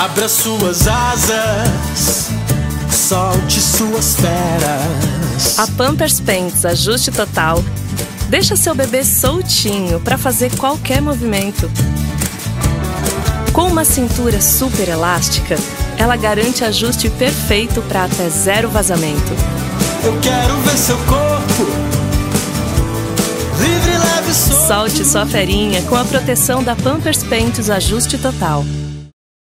Abra suas asas, solte suas feras. A Pampers Pants Ajuste Total deixa seu bebê soltinho para fazer qualquer movimento. Com uma cintura super elástica, ela garante ajuste perfeito para até zero vazamento. Eu quero ver seu corpo livre, leve, solto. Solte sua ferinha com a proteção da Pampers Pants Ajuste Total.